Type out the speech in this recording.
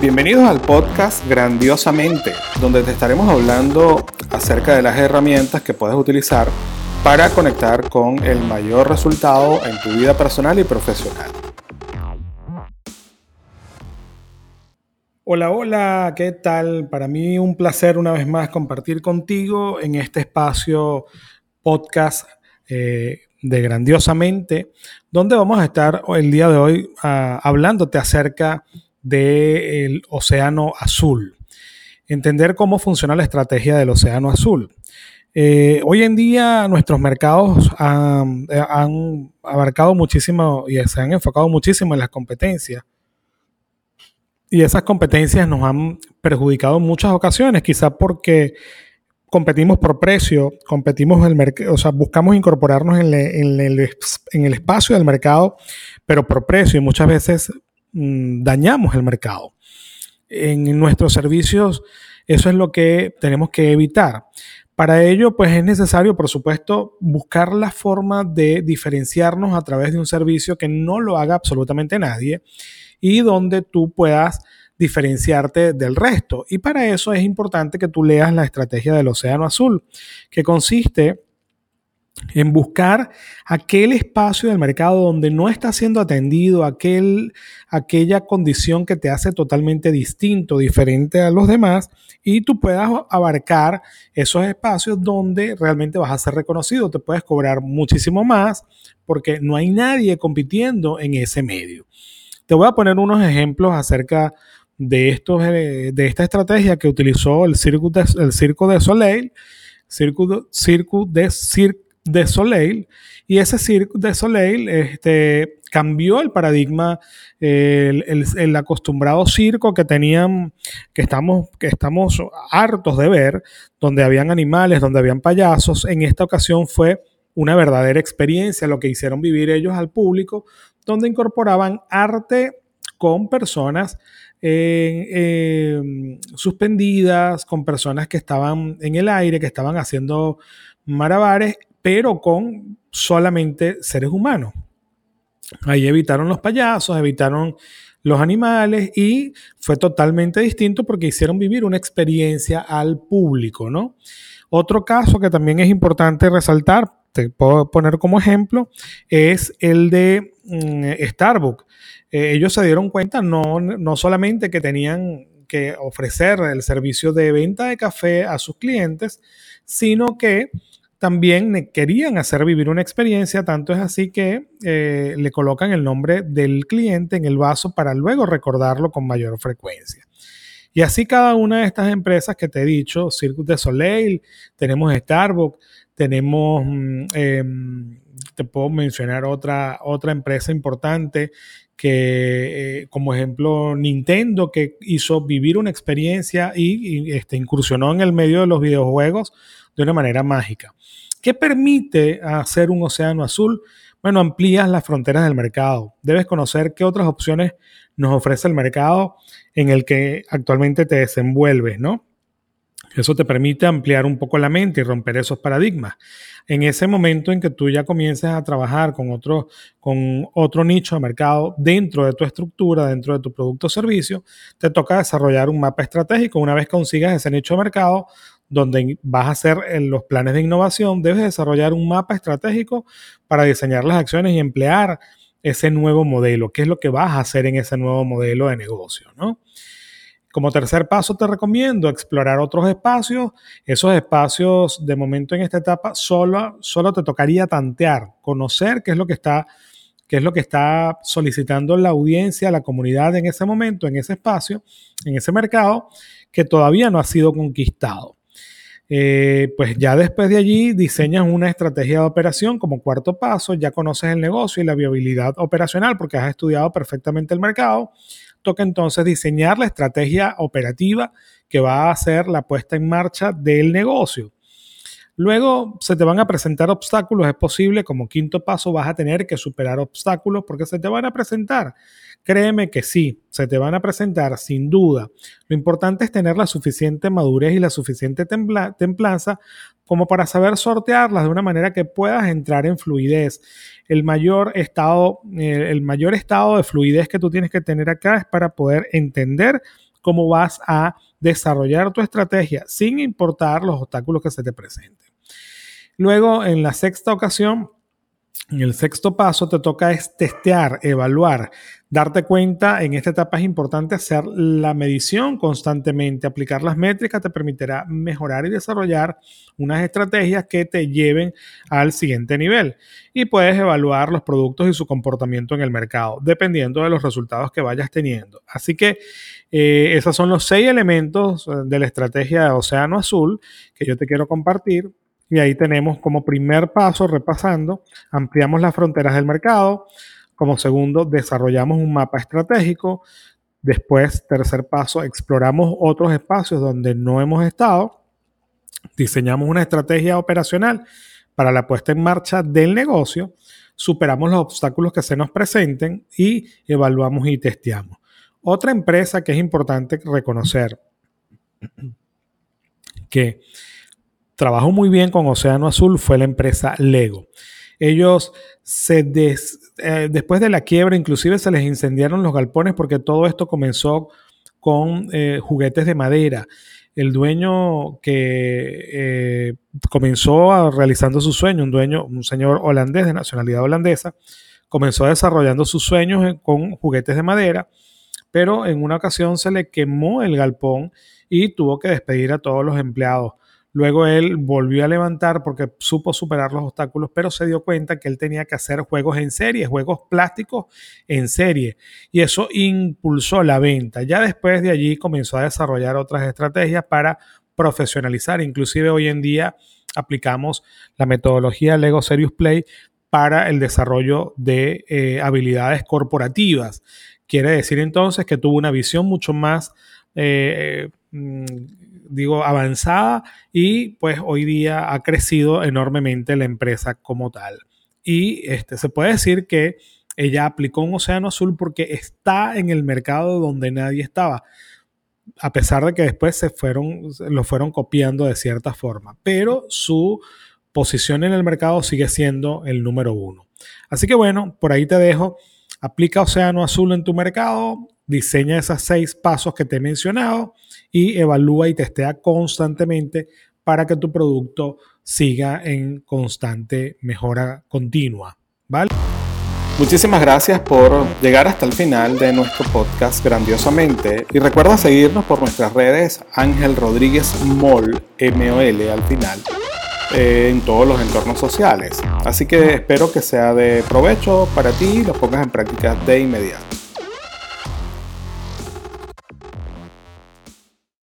Bienvenidos al podcast Grandiosamente, donde te estaremos hablando acerca de las herramientas que puedes utilizar para conectar con el mayor resultado en tu vida personal y profesional. Hola, hola, ¿qué tal? Para mí un placer una vez más compartir contigo en este espacio podcast eh, de Grandiosamente, donde vamos a estar el día de hoy ah, hablándote acerca del océano azul. Entender cómo funciona la estrategia del océano azul. Eh, hoy en día nuestros mercados han, han abarcado muchísimo y se han enfocado muchísimo en las competencias. Y esas competencias nos han perjudicado en muchas ocasiones, quizás porque competimos por precio, competimos en el mercado, o sea, buscamos incorporarnos en, en, el, en, el, espacio del mercado, pero por precio y muchas veces dañamos el mercado. En nuestros servicios, eso es lo que tenemos que evitar. Para ello, pues es necesario, por supuesto, buscar la forma de diferenciarnos a través de un servicio que no lo haga absolutamente nadie y donde tú puedas diferenciarte del resto. Y para eso es importante que tú leas la estrategia del Océano Azul, que consiste en buscar aquel espacio del mercado donde no está siendo atendido, aquel, aquella condición que te hace totalmente distinto, diferente a los demás, y tú puedas abarcar esos espacios donde realmente vas a ser reconocido, te puedes cobrar muchísimo más porque no hay nadie compitiendo en ese medio. Te voy a poner unos ejemplos acerca de, estos, eh, de esta estrategia que utilizó el Circo de, Circo de Soleil, Circo, Circo de de Soleil y ese Cirque de Soleil este, cambió el paradigma, el, acostumbrado circo que tenían, que estamos, que estamos hartos de ver, donde habían animales, donde habían payasos. En esta ocasión fue una verdadera experiencia lo que hicieron vivir ellos al público, donde incorporaban arte con personas eh, suspendidas, con personas que estaban en el aire, que estaban haciendo marabares pero con solamente seres humanos. Ahí evitaron los payasos, evitaron los animales y fue totalmente distinto porque hicieron vivir una experiencia al público, ¿no? Otro caso que también es importante resaltar, te puedo poner como ejemplo, es el de mm, Starbucks. Eh, ellos se dieron cuenta no, no solamente que tenían que ofrecer el servicio de venta de café a sus clientes, sino que también querían hacer vivir una experiencia, tanto es así que eh, le colocan el nombre del cliente en el vaso para luego recordarlo con mayor frecuencia. Y así cada una de estas empresas que te he dicho, Cirque de Soleil, tenemos Starbucks, tenemos, mm, em, te puedo mencionar otra, otra empresa importante que, eh, como ejemplo, Nintendo, que hizo vivir una experiencia y, este, incursionó en el medio de los videojuegos de una manera mágica. ¿Qué permite hacer un océano azul? Bueno, amplías las fronteras del mercado. Debes conocer qué otras opciones nos ofrece el mercado en el que actualmente te desenvuelves, ¿no? Eso te permite ampliar un poco la mente y romper esos paradigmas. En ese momento en que tú ya comiences a trabajar con otro, con otro nicho de mercado dentro de tu estructura, dentro de tu producto o servicio, te toca desarrollar un mapa estratégico. Una vez consigas ese nicho de mercado, donde vas a hacer en los planes de innovación, debes desarrollar un mapa estratégico para diseñar las acciones y emplear ese nuevo modelo. ¿Qué es lo que vas a hacer en ese nuevo modelo de negocio? ¿no? Como tercer paso te recomiendo explorar otros espacios. Esos espacios de momento en esta etapa solo, solo te tocaría tantear, conocer qué es lo que está qué es lo que está solicitando la audiencia, la comunidad en ese momento, en ese espacio, en ese mercado, que todavía no ha sido conquistado. Eh, pues ya después de allí diseñas una estrategia de operación como cuarto paso, ya conoces el negocio y la viabilidad operacional porque has estudiado perfectamente el mercado. Toca entonces diseñar la estrategia operativa que va a hacer la puesta en marcha del negocio. Luego se te van a presentar obstáculos, es posible, como quinto paso vas a tener que superar obstáculos porque se te van a presentar. Créeme que sí, se te van a presentar sin duda. Lo importante es tener la suficiente madurez y la suficiente templanza como para saber sortearlas de una manera que puedas entrar en fluidez. El mayor estado, eh, el mayor estado de fluidez que tú tienes que tener acá es para poder entender cómo vas a desarrollar tu estrategia sin importar los obstáculos que se te presenten. Luego, en la sexta ocasión, en el sexto paso te toca es testear, evaluar, darte cuenta. En esta etapa es importante hacer la medición constantemente. Aplicar las métricas te permitirá mejorar y desarrollar unas estrategias que te lleven al siguiente nivel. Y puedes evaluar los productos y su comportamiento en el mercado, dependiendo de los resultados que vayas teniendo. Así que eh, esos son los seis elementos eh, de la estrategia de Océano Azul que yo te quiero compartir y ahí tenemos como primer paso, repasando, ampliamos las fronteras del mercado. Como segundo, desarrollamos un mapa estratégico. Después, tercer paso, exploramos otros espacios donde no hemos estado. Diseñamos una estrategia operacional para la puesta en marcha del negocio. Superamos los obstáculos que se nos presenten y evaluamos y testeamos. Otra empresa que es importante reconocer que trabajó muy bien con Océano Azul fue la empresa Lego. Ellos se eh, después de la quiebra inclusive se les incendiaron los galpones porque todo esto comenzó con eh, juguetes de madera. El dueño que eh, comenzó realizando su sueño, un dueño, un señor holandés de nacionalidad holandesa, comenzó desarrollando sus sueños con juguetes de madera, pero en una ocasión se le quemó el galpón y tuvo que despedir a todos los empleados. Luego él volvió a levantar porque supo superar los obstáculos, pero se dio cuenta que él tenía que hacer juegos en serie, juegos plásticos en serie. Y eso impulsó la venta. Ya después de allí comenzó a desarrollar otras estrategias para profesionalizar. Inclusive hoy en día aplicamos la metodología Lego Serious Play para el desarrollo de eh, habilidades corporativas. Quiere decir entonces que tuvo una visión mucho más eh, mm, digo, avanzada y pues hoy día ha crecido enormemente la empresa como tal. Y este, se puede decir que ella aplicó un océano azul porque está en el mercado donde nadie estaba, a pesar de que después se fueron, lo fueron copiando de cierta forma, pero su posición en el mercado sigue siendo el número uno. Así que bueno, por ahí te dejo. Aplica Océano Azul en tu mercado, diseña esos seis pasos que te he mencionado y evalúa y testea constantemente para que tu producto siga en constante mejora continua. ¿Vale? Muchísimas gracias por llegar hasta el final de nuestro podcast grandiosamente y recuerda seguirnos por nuestras redes Ángel Rodríguez Mol, M-O-L al final, eh, en todos los entornos sociales. Así que espero que sea de provecho para ti y lo pongas en práctica de inmediato.